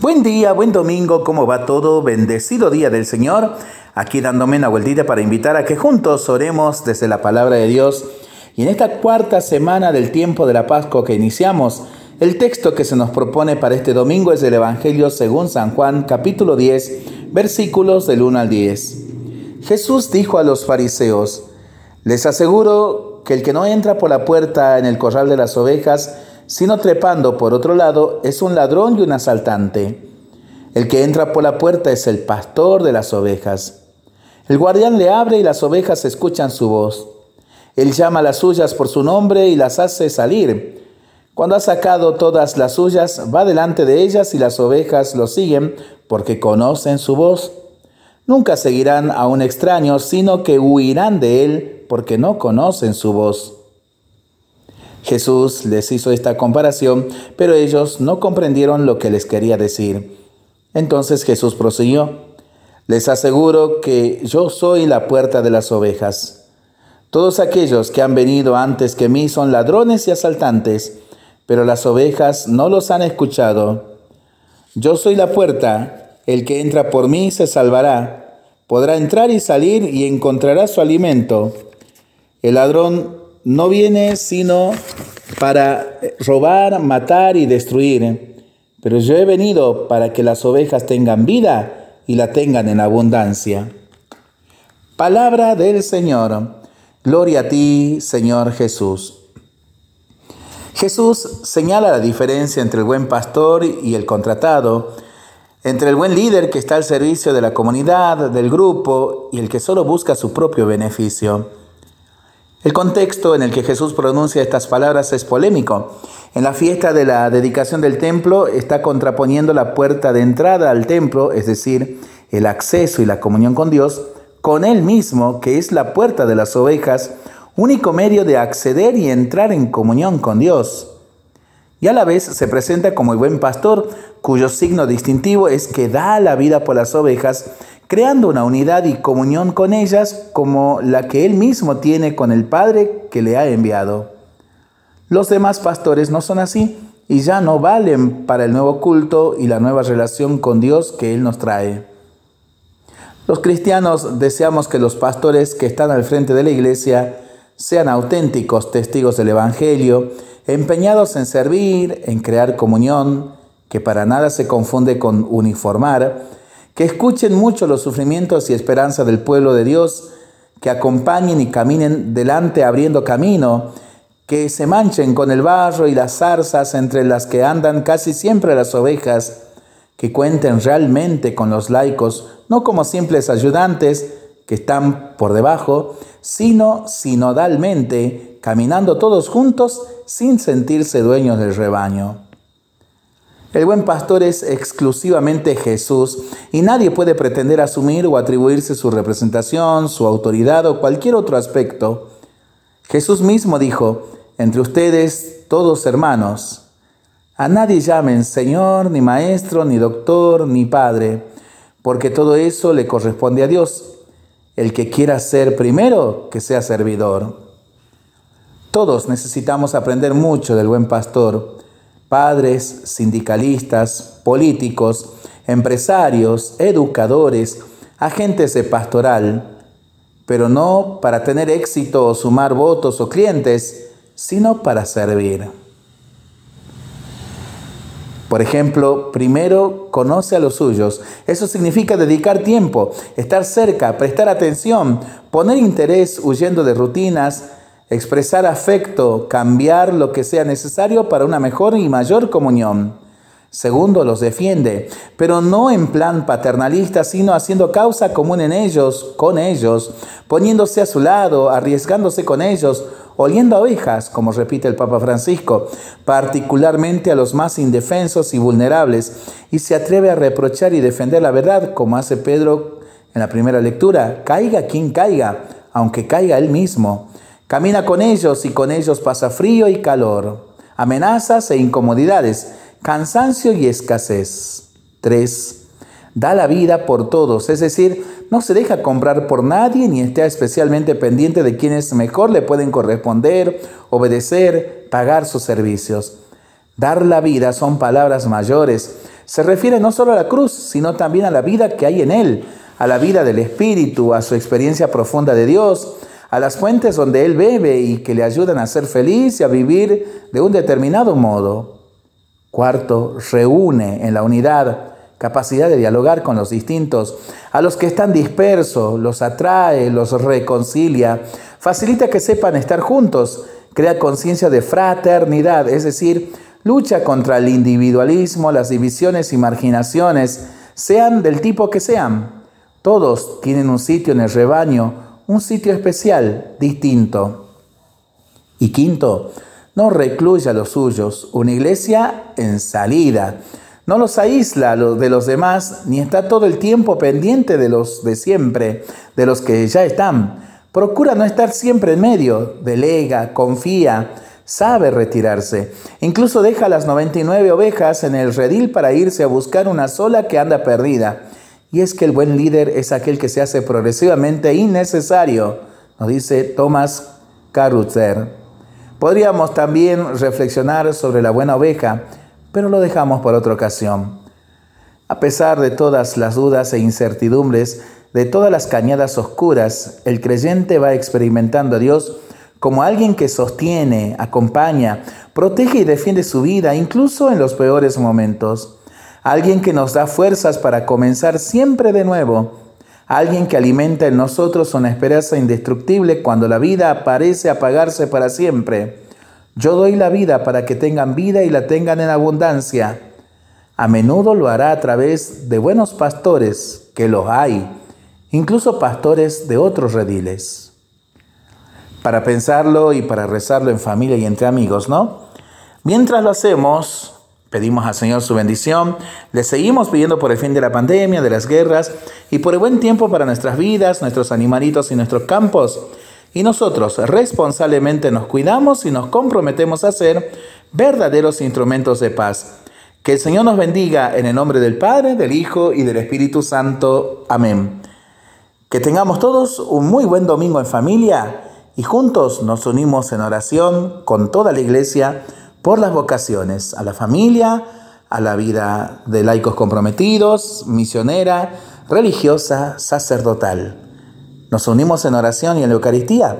Buen día, buen domingo, ¿cómo va todo? Bendecido día del Señor. Aquí dándome una vueltita para invitar a que juntos oremos desde la palabra de Dios. Y en esta cuarta semana del tiempo de la Pascua que iniciamos, el texto que se nos propone para este domingo es del Evangelio según San Juan, capítulo 10, versículos del 1 al 10. Jesús dijo a los fariseos, les aseguro que el que no entra por la puerta en el corral de las ovejas, sino trepando por otro lado, es un ladrón y un asaltante. El que entra por la puerta es el pastor de las ovejas. El guardián le abre y las ovejas escuchan su voz. Él llama a las suyas por su nombre y las hace salir. Cuando ha sacado todas las suyas, va delante de ellas y las ovejas lo siguen porque conocen su voz. Nunca seguirán a un extraño, sino que huirán de él porque no conocen su voz. Jesús les hizo esta comparación, pero ellos no comprendieron lo que les quería decir. Entonces Jesús prosiguió, les aseguro que yo soy la puerta de las ovejas. Todos aquellos que han venido antes que mí son ladrones y asaltantes, pero las ovejas no los han escuchado. Yo soy la puerta, el que entra por mí se salvará, podrá entrar y salir y encontrará su alimento. El ladrón no viene sino para robar, matar y destruir. Pero yo he venido para que las ovejas tengan vida y la tengan en abundancia. Palabra del Señor. Gloria a ti, Señor Jesús. Jesús señala la diferencia entre el buen pastor y el contratado, entre el buen líder que está al servicio de la comunidad, del grupo, y el que solo busca su propio beneficio. El contexto en el que Jesús pronuncia estas palabras es polémico. En la fiesta de la dedicación del templo está contraponiendo la puerta de entrada al templo, es decir, el acceso y la comunión con Dios, con Él mismo, que es la puerta de las ovejas, único medio de acceder y entrar en comunión con Dios. Y a la vez se presenta como el buen pastor, cuyo signo distintivo es que da la vida por las ovejas creando una unidad y comunión con ellas como la que él mismo tiene con el Padre que le ha enviado. Los demás pastores no son así y ya no valen para el nuevo culto y la nueva relación con Dios que Él nos trae. Los cristianos deseamos que los pastores que están al frente de la iglesia sean auténticos testigos del Evangelio, empeñados en servir, en crear comunión, que para nada se confunde con uniformar, que escuchen mucho los sufrimientos y esperanza del pueblo de Dios, que acompañen y caminen delante abriendo camino, que se manchen con el barro y las zarzas entre las que andan casi siempre las ovejas, que cuenten realmente con los laicos, no como simples ayudantes que están por debajo, sino sinodalmente, caminando todos juntos sin sentirse dueños del rebaño. El buen pastor es exclusivamente Jesús y nadie puede pretender asumir o atribuirse su representación, su autoridad o cualquier otro aspecto. Jesús mismo dijo, entre ustedes todos hermanos, a nadie llamen Señor, ni Maestro, ni Doctor, ni Padre, porque todo eso le corresponde a Dios. El que quiera ser primero, que sea servidor. Todos necesitamos aprender mucho del buen pastor padres, sindicalistas, políticos, empresarios, educadores, agentes de pastoral, pero no para tener éxito o sumar votos o clientes, sino para servir. Por ejemplo, primero conoce a los suyos. Eso significa dedicar tiempo, estar cerca, prestar atención, poner interés huyendo de rutinas, expresar afecto, cambiar lo que sea necesario para una mejor y mayor comunión. Segundo, los defiende, pero no en plan paternalista, sino haciendo causa común en ellos, con ellos, poniéndose a su lado, arriesgándose con ellos, oliendo a ovejas, como repite el Papa Francisco, particularmente a los más indefensos y vulnerables, y se atreve a reprochar y defender la verdad, como hace Pedro en la primera lectura, caiga quien caiga, aunque caiga él mismo. Camina con ellos y con ellos pasa frío y calor, amenazas e incomodidades, cansancio y escasez. 3. Da la vida por todos, es decir, no se deja comprar por nadie ni está especialmente pendiente de quienes mejor le pueden corresponder, obedecer, pagar sus servicios. Dar la vida son palabras mayores, se refiere no solo a la cruz, sino también a la vida que hay en Él, a la vida del Espíritu, a su experiencia profunda de Dios, a las fuentes donde Él bebe y que le ayudan a ser feliz y a vivir de un determinado modo. Cuarto, reúne en la unidad capacidad de dialogar con los distintos, a los que están dispersos, los atrae, los reconcilia, facilita que sepan estar juntos, crea conciencia de fraternidad, es decir, lucha contra el individualismo, las divisiones y marginaciones, sean del tipo que sean. Todos tienen un sitio en el rebaño, un sitio especial, distinto. Y quinto, no recluye a los suyos, una iglesia en salida. No los aísla de los demás, ni está todo el tiempo pendiente de los de siempre, de los que ya están. Procura no estar siempre en medio, delega, confía, sabe retirarse. Incluso deja las 99 ovejas en el redil para irse a buscar una sola que anda perdida. Y es que el buen líder es aquel que se hace progresivamente innecesario, nos dice Thomas Carutzer. Podríamos también reflexionar sobre la buena oveja, pero lo dejamos por otra ocasión. A pesar de todas las dudas e incertidumbres, de todas las cañadas oscuras, el creyente va experimentando a Dios como alguien que sostiene, acompaña, protege y defiende su vida, incluso en los peores momentos. Alguien que nos da fuerzas para comenzar siempre de nuevo. Alguien que alimenta en nosotros una esperanza indestructible cuando la vida parece apagarse para siempre. Yo doy la vida para que tengan vida y la tengan en abundancia. A menudo lo hará a través de buenos pastores, que los hay, incluso pastores de otros rediles para pensarlo y para rezarlo en familia y entre amigos, ¿no? Mientras lo hacemos, pedimos al Señor su bendición, le seguimos pidiendo por el fin de la pandemia, de las guerras y por el buen tiempo para nuestras vidas, nuestros animalitos y nuestros campos. Y nosotros responsablemente nos cuidamos y nos comprometemos a ser verdaderos instrumentos de paz. Que el Señor nos bendiga en el nombre del Padre, del Hijo y del Espíritu Santo. Amén. Que tengamos todos un muy buen domingo en familia y juntos nos unimos en oración con toda la iglesia por las vocaciones, a la familia, a la vida de laicos comprometidos, misionera, religiosa, sacerdotal. Nos unimos en oración y en la Eucaristía